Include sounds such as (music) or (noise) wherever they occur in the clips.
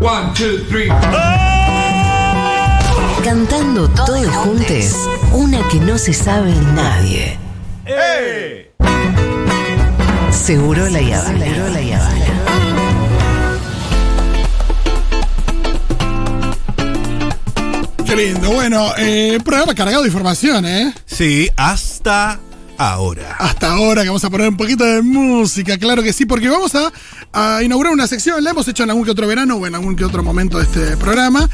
One, two, three. Cantando todos juntos, una que no se sabe nadie. Seguro la Yavana. Seguro la Yavana. Qué lindo. Bueno, eh, programa cargado de información, ¿eh? Sí, hasta ahora. Hasta ahora que vamos a poner un poquito de música, claro que sí, porque vamos a, a inaugurar una sección, la hemos hecho en algún que otro verano o en algún que otro momento de este programa,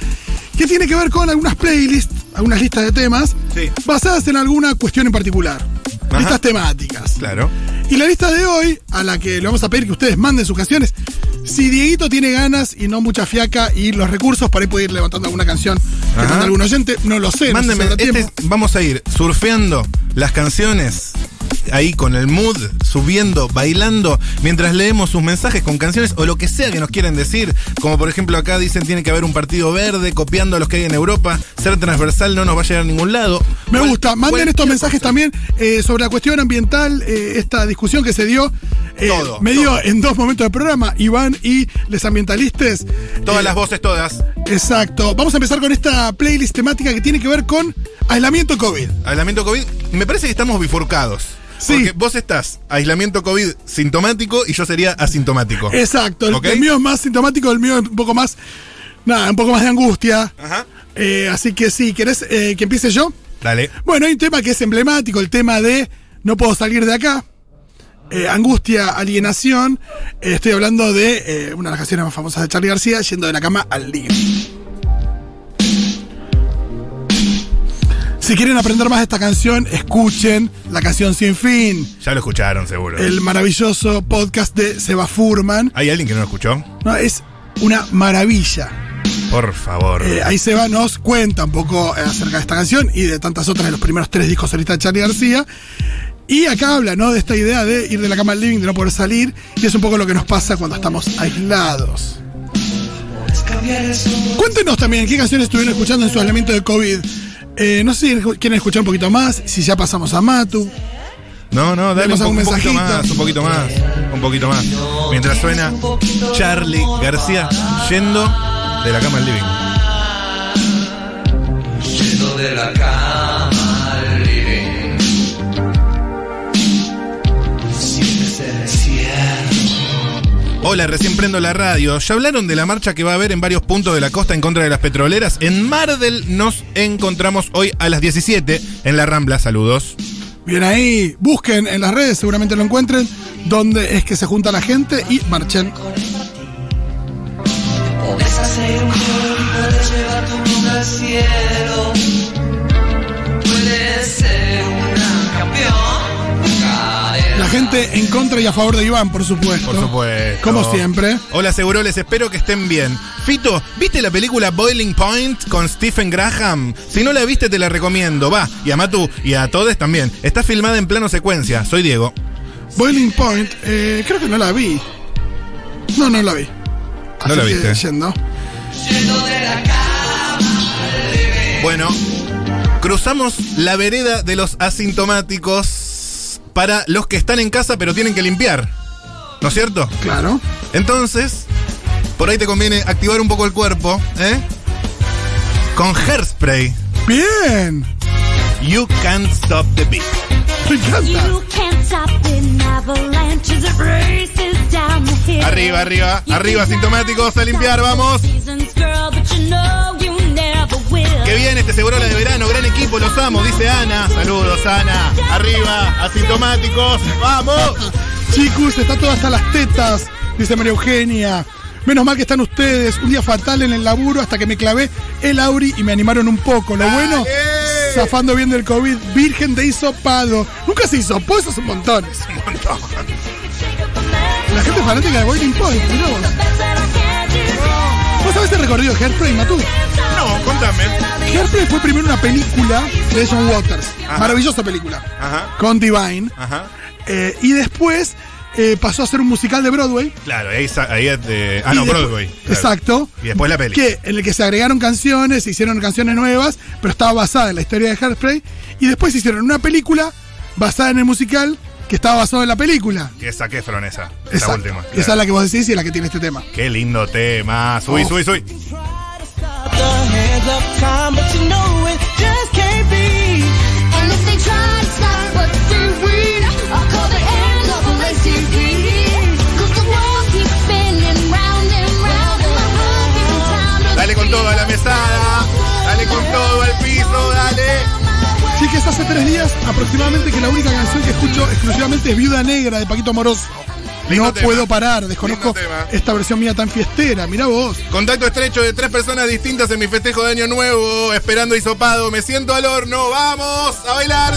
que tiene que ver con algunas playlists, algunas listas de temas, Sí. basadas en alguna cuestión en particular. Ajá. Listas temáticas. Claro. Y la lista de hoy, a la que le vamos a pedir que ustedes manden sus canciones, si Dieguito tiene ganas y no mucha fiaca y los recursos, por ahí puede ir levantando alguna canción que Ajá. manda algún oyente, no lo sé. no habrá este vamos a ir surfeando las canciones ahí con el mood, subiendo, bailando, mientras leemos sus mensajes con canciones o lo que sea que nos quieren decir. Como por ejemplo acá dicen tiene que haber un partido verde copiando a los que hay en Europa. Ser transversal no nos va a llegar a ningún lado. Me gusta. Manden estos mensajes cosa. también eh, sobre la cuestión ambiental, eh, esta discusión que se dio. Eh, Todo, me dio todo. en dos momentos del programa, Iván y los ambientalistas. Todas Eh, las voces, todas. Exacto. Vamos a empezar con esta playlist temática que tiene que ver con aislamiento COVID. Aislamiento COVID. Me parece que estamos bifurcados. Sí. Porque vos estás aislamiento COVID sintomático y yo sería asintomático. Exacto. El mío es más sintomático, el mío es un poco más. Nada, un poco más de angustia. Ajá. Eh, así que sí, ¿querés eh, que empiece yo? Dale. Bueno, hay un tema que es emblemático, el tema de no puedo salir de acá. Eh, angustia, alienación. Eh, estoy hablando de eh, una de las canciones más famosas de Charlie García, yendo de la cama al living. Si quieren aprender más de esta canción, escuchen la canción Sin Fin, Ya lo escucharon, seguro. el maravilloso podcast de Seba Furman. ¿Hay alguien que no lo escuchó? No, es una maravilla. Por favor. Eh, ahí Seba nos cuenta un poco acerca de esta canción y de tantas otras de los primeros tres discos solistas de Charlie García. Y acá habla, ¿no? De esta idea de ir de la cama al living, de no poder salir. Y es un poco lo que nos pasa cuando estamos aislados. Cuéntenos también qué canciones estuvieron escuchando en su aislamiento de COVID. Eh, no sé si quieren escuchar un poquito más, si ya pasamos a Matu. No, no, dale un, po- algún un poquito mensajito. más, un poquito más, un poquito más. Mientras suena Charlie García yendo de la cama al living. Yendo de la cama Hola, recién prendo la radio. ¿Ya hablaron de la marcha que va a haber en varios puntos de la costa en contra de las petroleras? En Mardel nos encontramos hoy a las 17 en la Rambla. Saludos. Bien ahí, busquen en las redes, seguramente lo encuentren, dónde es que se junta la gente y marchen. Podés hacer un podés llevar tu mundo al cielo. Gente en contra y a favor de Iván, por supuesto. Por supuesto. Como siempre. Hola, Seguroles, espero que estén bien. Fito, ¿viste la película Boiling Point con Stephen Graham? Si no la viste, te la recomiendo. Va, y a Matu y a todos también. Está filmada en plano secuencia. Soy Diego. Boiling Point, eh, creo que no la vi. No, no la vi. No la viste. yendo. Bueno, cruzamos la vereda de los asintomáticos para los que están en casa pero tienen que limpiar. ¿No es cierto? Claro. Entonces, por ahí te conviene activar un poco el cuerpo, ¿eh? Con hairspray. Bien. You can't stop the beat. Me encanta. Arriba, arriba, You arriba, stop a limpiar, vamos. Que bien este seguro la de verano, gran equipo, los amo, dice Ana. Saludos, Ana. Arriba, asintomáticos, vamos. Chicos, está todo hasta las tetas, dice María Eugenia. Menos mal que están ustedes. Un día fatal en el laburo hasta que me clavé el Auri y me animaron un poco. Lo bueno, Dale. zafando bien del COVID. Virgen de hisopado. Nunca se hisopó, eso es un montón. La gente fanática de Boiling Point, mirá vos. ¿Vos sabés el recorrido de Hairspray, Matú? No, contame. Hairspray fue primero una película de John Waters. Ajá. Maravillosa película. Ajá, Con Divine. ajá. Eh, y después eh, pasó a ser un musical de Broadway. Claro, ahí, ahí eh, Ah, no, Broadway. claro. Exacto. Y después la peli. Que, en el que se agregaron canciones, se hicieron canciones nuevas, pero estaba basada en la historia de Hairspray. Y después hicieron una película basada en el musical que estaba basado en la película. Que es Zac Efron esa. Esa Exacto. última. Esa es la que vos decís y es la que tiene este tema. Qué lindo tema. Subí, Oh. subí, subí. Viuda Negra de Paquito Amoroso. Lindo no tema. puedo parar, desconozco esta versión mía tan fiestera. Mirá vos. Contacto estrecho de tres personas distintas en mi festejo de Año Nuevo. Esperando hisopado. Me siento al horno. ¡Vamos a bailar!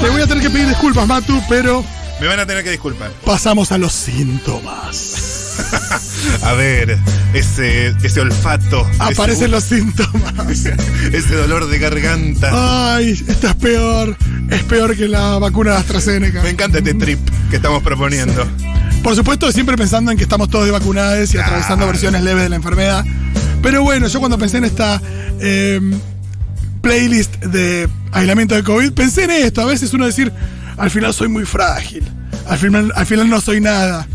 Te voy a tener que pedir disculpas, Matu, pero Me van a tener que disculpar. pasamos a los síntomas. A ver, ese, ese olfato. Aparecen ese, los síntomas. (laughs) ese dolor de garganta. Ay, esto es peor. Es peor que la vacuna de AstraZeneca. Me encanta este trip que estamos proponiendo. Por supuesto, siempre pensando en que estamos todos de vacunadas y atravesando versiones leves de la enfermedad. Pero bueno, yo cuando pensé en esta eh, playlist de aislamiento de COVID, pensé en esto. A veces uno decir, al final soy muy frágil. Al final, al final no soy nada.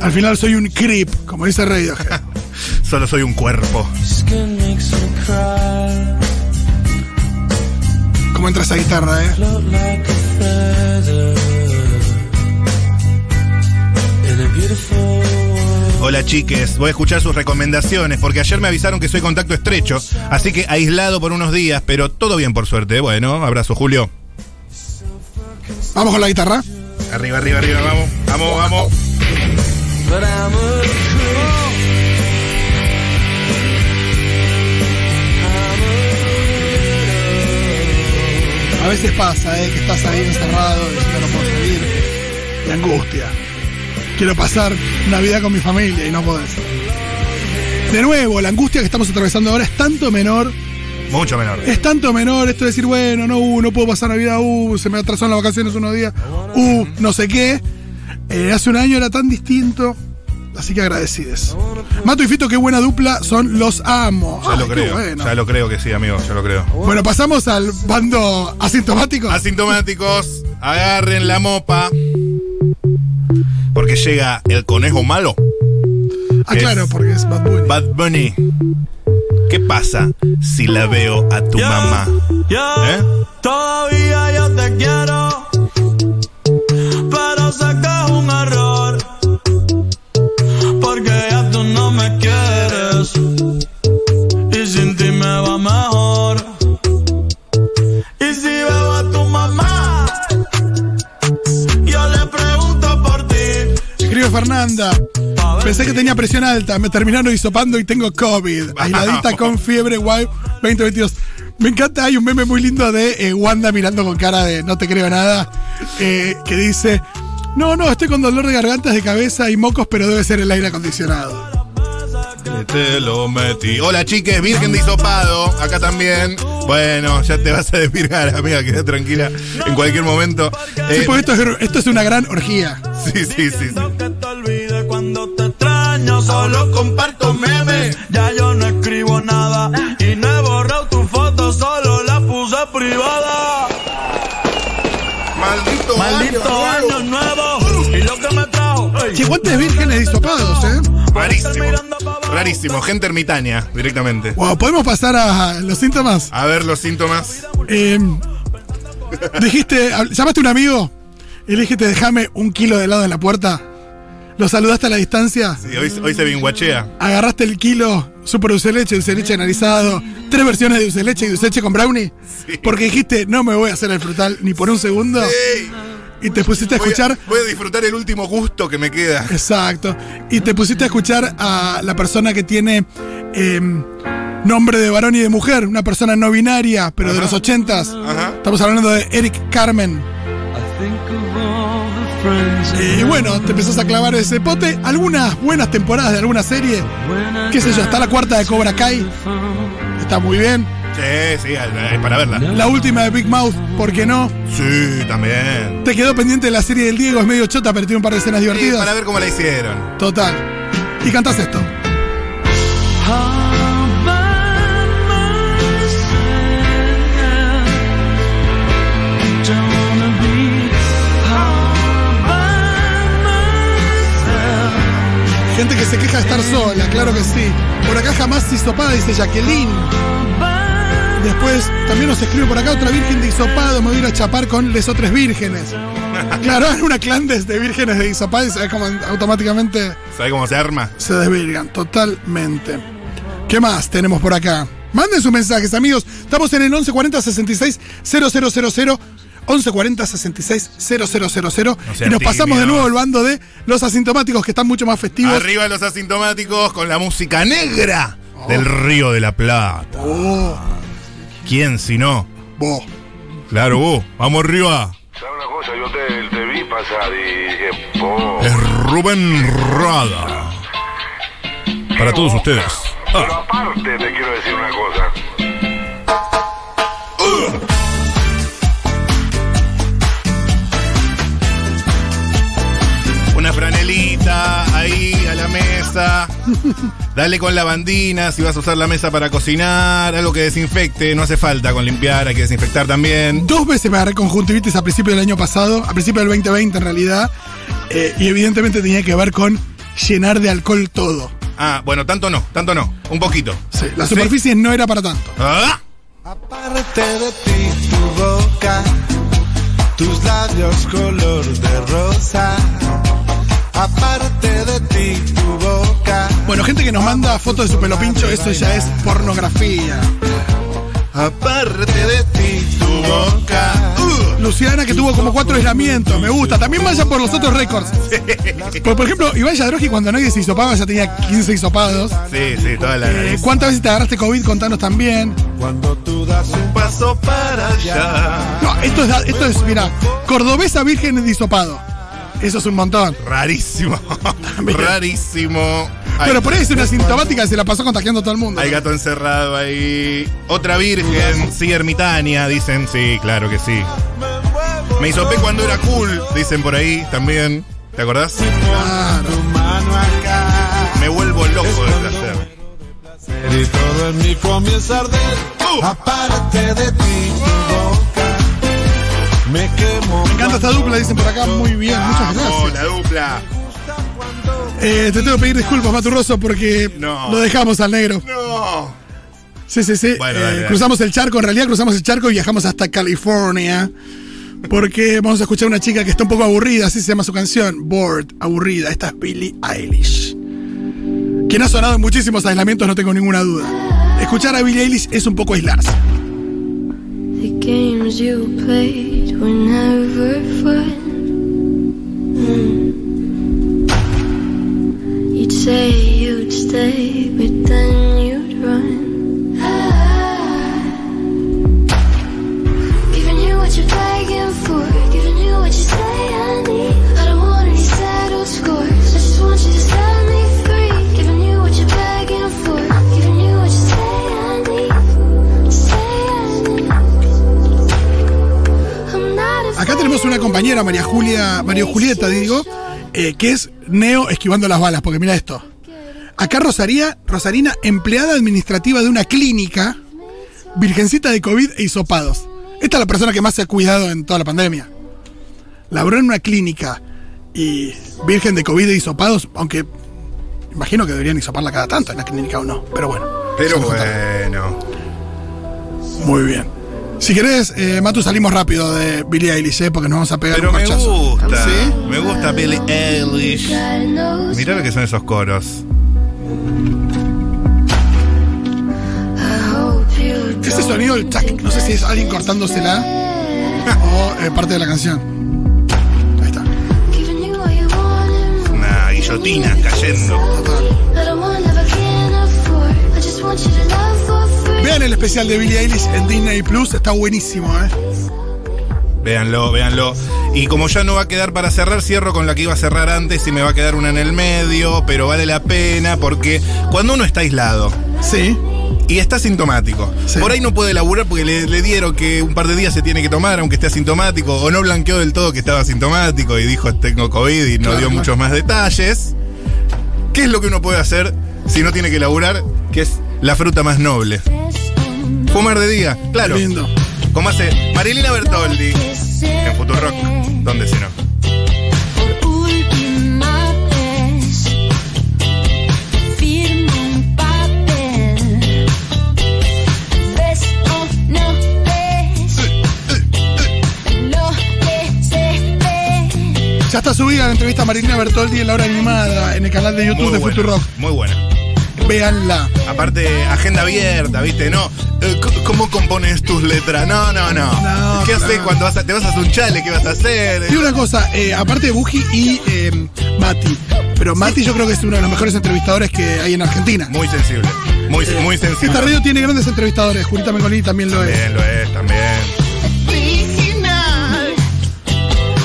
Al final soy un creep, como dice Radiohead. (laughs) Solo soy un cuerpo. Como entra esa guitarra, ¿eh? Hola chiques, voy a escuchar sus recomendaciones porque ayer me avisaron que soy contacto estrecho, así que aislado por unos días, pero todo bien por suerte. Bueno, abrazo Julio. Vamos con la guitarra. Arriba, arriba, arriba, vamos, vamos, vamos. A veces pasa, ¿eh? Que estás ahí encerrado, diciendo no puedo salir. Y angustia. Quiero pasar Navidad con mi familia y no podés. De nuevo, la angustia que estamos atravesando ahora es tanto menor. Mucho menor. Es tanto menor esto de decir, bueno, no, uh, no puedo pasar Navidad, uh, se me atrasaron las vacaciones unos días, uh, no sé qué. Eh, hace un año era tan distinto. Así que agradecides. Mato y Fito, qué buena dupla, son los amo. Ya Ay, lo creo, bueno. ya lo creo que sí, amigo, ya lo creo. Bueno, pasamos al bando asintomático. Asintomáticos, agarren la mopa. Porque llega el conejo malo, Ah, claro, porque es Bad Bunny. Bad Bunny. ¿Qué pasa si la veo a tu mamá? Ya, ¿Eh? Todavía Pensé que tenía presión alta, me terminaron hisopando y tengo COVID. Aisladita con fiebre, guay, 2022. Me encanta, hay un meme muy lindo de eh, Wanda mirando con cara de no te creo nada, eh, que dice, no, no, estoy con dolor de gargantas, de cabeza y mocos, pero debe ser el aire acondicionado. Te lo metí. Hola chiques, virgen de hisopado. Acá también. Bueno, ya te vas a desvirgar, amiga, queda tranquila. En cualquier momento. Sí, Eh, porque esto es, esto es una gran orgía. sí, sí, sí, sí. Solo comparto memes. Ya yo no escribo nada. Y no he borrado tu foto, solo la puse privada. Maldito, Maldito año año nuevo. nuevo. Y lo que me trajo. ey. Che, guantes vírgenes de hisopados, ¿eh? Rarísimo. Rarísimo. Gente ermitaña, directamente. Wow, ¿podemos pasar a los síntomas? A ver los síntomas. Eh, dijiste, llamaste a un amigo y le dijiste, déjame un kilo de helado en la puerta. Lo saludaste a la distancia. Sí, hoy, hoy se binguachea. Agarraste el kilo super dulce leche, dulce leche analizado, tres versiones de dulce leche y dulce leche con brownie. Porque dijiste, no me voy a hacer el frutal ni por un segundo. Ey, Y te pusiste a voy, a, escuchar. voy a disfrutar el último gusto que me queda. Exacto. Y te pusiste a escuchar a la persona que tiene em, nombre de varón y de mujer, una persona no binaria, pero de los ochentas. Ajá. Estamos hablando de Eric Carmen. Y bueno, te empezás a clavar ese pote. Algunas buenas temporadas de alguna serie. Qué sé yo, está la cuarta de Cobra Kai. Está muy bien. Sí, sí, para verla. La última de Big Mouth, ¿por qué no? Sí, también. Te quedó pendiente de la serie del Diego, es medio chota, pero tiene un par de escenas Sí, divertidas. para ver cómo la hicieron. Total. Y cantás esto. Gente que se queja de estar sola, claro que sí. Por acá jamás hisopada, dice Jacqueline. Después también nos escribe por acá otra virgen de hisopado. Me voy a ir a chapar con les otras vírgenes. Claro, (laughs) una clan de, de vírgenes de hisopado y se ve como automáticamente ¿Sabe cómo se arma? se desvirgan totalmente. ¿Qué más tenemos por acá? Manden sus mensajes, amigos. Estamos en el 1140 66 000. 1140 66 000. sea y nos pasamos de nuevo al bando de los asintomáticos que están mucho más festivos. Arriba los asintomáticos con la música negra del Río de la Plata. Oh, ¿Quién si no? vos. Claro, vos. Vamos arriba. ¿Sabes una cosa? Yo te, te vi pasar y dije, po. Es Rubén Rada. Para todos ustedes. Pero aparte te quiero decir una cosa. una ahí a la mesa. (laughs) Dale con lavandina si vas a usar la mesa para cocinar. Algo que desinfecte. No hace falta con limpiar, hay que desinfectar también. Dos veces me agarré conjuntivitis a principio del año pasado, a principio del 2020 en realidad, eh, y evidentemente tenía que ver con llenar de alcohol todo. Ah, bueno, tanto no, tanto no. Un poquito. Sí, la Sí. superficie no era para tanto. Ah, Aparte de ti, tu boca, tus labios color de rosa. Aparte de ti, tu boca. Bueno, gente que nos manda fotos de su pelo pincho, eso ya es pornografía. Aparte de ti, tu boca. Uh, Luciana que tuvo como cuatro aislamientos, me gusta. También vaya por los otros récords. Por, por ejemplo, Iván Yadroji cuando nadie se hisopaba ya tenía 15 hisopados. Sí, sí, toda la Eh. ¿Cuántas veces te agarraste COVID? Contanos también. Cuando tú das un paso para allá. No, esto es, esto es mira, cordobesa virgen de hisopado. Eso es un montón. Rarísimo. (laughs) Rarísimo. Ay, Pero por ahí es una sintomática que se la pasó contagiando a todo el mundo. Hay gato encerrado ahí. Otra virgen, sí, ermitaña, dicen. Sí, claro que sí. Me hisopé cuando era cool, dicen por ahí también. ¿Te acordás? Claro. Me vuelvo loco de placer. Y todo en mí comienza a arder. Uh. Aparte de ti, encanta esta dupla, dicen por acá. Muy bien, muchas gracias. la dupla. Eh, te tengo que pedir disculpas, Maturroso, porque No. lo dejamos al negro. No. Sí, sí, sí. Bueno, Eh, dale, cruzamos el charco, en realidad cruzamos el charco y viajamos hasta California. Porque vamos a escuchar a una chica que está un poco aburrida, así se llama su canción. Bored, aburrida. Esta es Billie Eilish. Quien ha sonado en muchísimos aislamientos, no tengo ninguna duda. Escuchar a Billie Eilish es un poco aislarse. The games you played Mm. say you'd stay, but then. María Julia, María Julieta, digo, eh, que es Neo esquivando las balas, porque mira esto. Acá Rosaría, Rosarina, empleada administrativa de una clínica, virgencita de COVID e hisopados. Esta es la persona que más se ha cuidado en toda la pandemia. Labró en una clínica y virgen de COVID e hisopados, aunque imagino que deberían hisoparla cada tanto en la clínica o no, pero bueno. Pero bueno. Muy bien. Si querés, eh, Matu, salimos rápido de Billie Eilish, eh, porque nos vamos a pegar Pero un me corchazo. gusta. ¿Sí? Me gusta Billie Eilish. Mirá lo que son esos coros. Ese sonido, el tac, no sé si es alguien cortándosela (laughs) o eh, parte de la canción. Ahí está. Una guillotina cayendo. Total. Vean el especial de Billie Eilish en Disney Plus, está buenísimo, ¿eh? Véanlo, véanlo. Y como ya no va a quedar para cerrar, cierro con la que iba a cerrar antes y me va a quedar una en el medio, pero vale la pena porque cuando uno está aislado Sí. y está sintomático, Sí. por ahí no puede laburar porque le, le dieron que un par de días se tiene que tomar aunque esté asintomático o no blanqueó del todo que estaba asintomático y dijo tengo COVID y no Claro, dio claro. muchos más detalles. ¿Qué es lo que uno puede hacer si no tiene que laburar? Que es la fruta más noble. Fumar de día, claro. Lindo. Como hace Marilina Bertoldi en Futurock, ¿dónde si no? Ya está subida la entrevista a Marina Bertoldi en la hora animada en el canal de YouTube de buena, Futurock. Muy buena. Véanla. Aparte, agenda abierta, ¿viste? No, eh, ¿cómo compones tus letras? No, no, no. No, ¿Qué haces cuando vas a, te vas a hacer un chale? ¿Qué vas a hacer? Y una cosa, eh, aparte de Buji y eh, Mati. Pero Mati yo creo que es uno de los mejores entrevistadores que hay en Argentina. Muy sensible. Muy, muy sensible. Esta radio tiene grandes entrevistadores. Julita Mengolini también lo es. También lo es, también.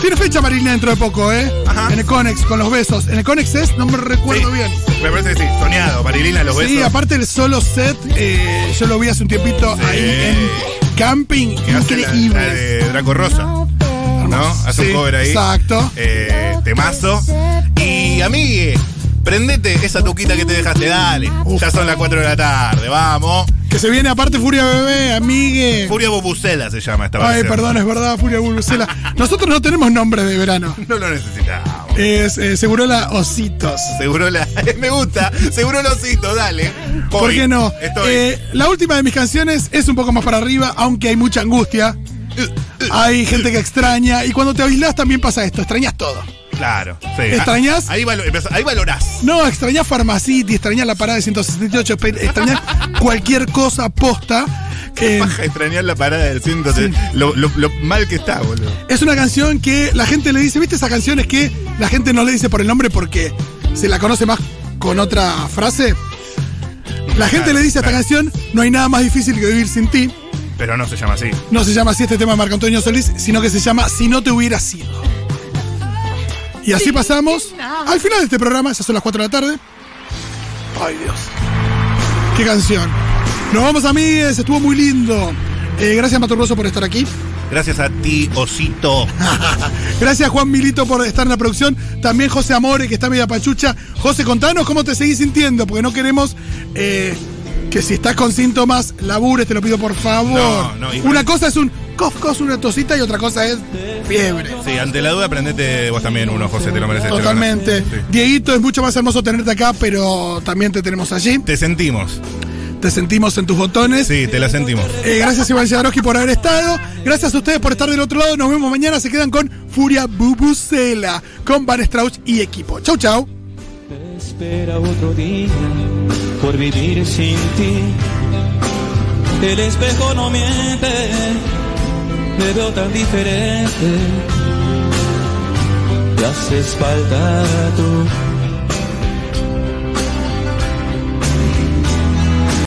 Tiene fecha Marilina dentro de poco, ¿eh? Ajá. En el Conex, con los besos. En el Conex es, no me recuerdo Sí, bien. Me parece que sí. Soñado, Marilina, los besos. Sí, aparte el solo set, eh, yo lo vi hace un tiempito Sí. ahí en camping. que hace la, Increíble. la de Draco Rosa. ¿No? Hace Sí, un cover ahí. exacto. Eh, temazo. Y amigue, prendete esa tuquita que te dejaste, dale. Uf. Ya son las 4 de la tarde, vamos. Que se viene aparte Furia Bebé, amigue. Furia Bobucela se llama esta Ay, versión. perdón, es verdad, Furia Bulbucela. Nosotros no tenemos nombre de verano. (laughs) No lo necesitamos. Es eh, Segurola Ositos. Seguro la. (laughs) Me gusta. Seguro los osito, dale. ¿Por Voy. qué no? Eh, la última de mis canciones es un poco más para arriba, aunque hay mucha angustia. Hay gente que extraña. Y cuando te aislás también pasa esto, extrañas todo. Claro. Sí. ¿Extrañás? Ahí, valo- empezó- ahí valorás. No, extrañas Pharmacity, extrañas la parada de 168, pe- extrañas cualquier cosa posta. Eh, Paja extrañar la parada del ciento. Lo, lo- lo mal que está, boludo. es una canción que la gente le dice, ¿viste esa canción es que la gente no le dice por el nombre porque se la conoce más con otra frase? La gente le dice a esta canción, no hay nada más difícil que vivir sin ti. Pero no se llama así. No se llama así este tema de Marco Antonio Solís, sino que se llama Si no te hubiera sido. Y así pasamos al final de este programa, esas son las 4 de la tarde. Ay Dios. Qué canción. Nos vamos amigues, estuvo muy lindo. Eh, gracias Matorroso por estar aquí. Gracias a ti, osito. (laughs) Gracias Juan Milito por estar en la producción. También José Amore, que está media pachucha. José, contanos cómo te seguís sintiendo, porque no queremos eh, que si estás con síntomas, labures, te lo pido por favor. No, no, Una cosa es un cof, cof, una tosita y otra cosa es fiebre. Sí, ante la duda, prendete vos también uno, José, te lo mereces. Totalmente. Sí. Dieguito, es mucho más hermoso tenerte acá, pero también te tenemos allí. Te sentimos. Te sentimos en tus botones. Sí, te la sentimos. Eh, gracias Iván Jadrowski por haber estado. Gracias a ustedes por estar del otro lado. Nos vemos mañana. Se quedan con Furia Bubucela, con Van Strauss y equipo. Chau, chau. espera otro día por vivir sin ti. El espejo no miente, me veo tan diferente. Te haces falta tú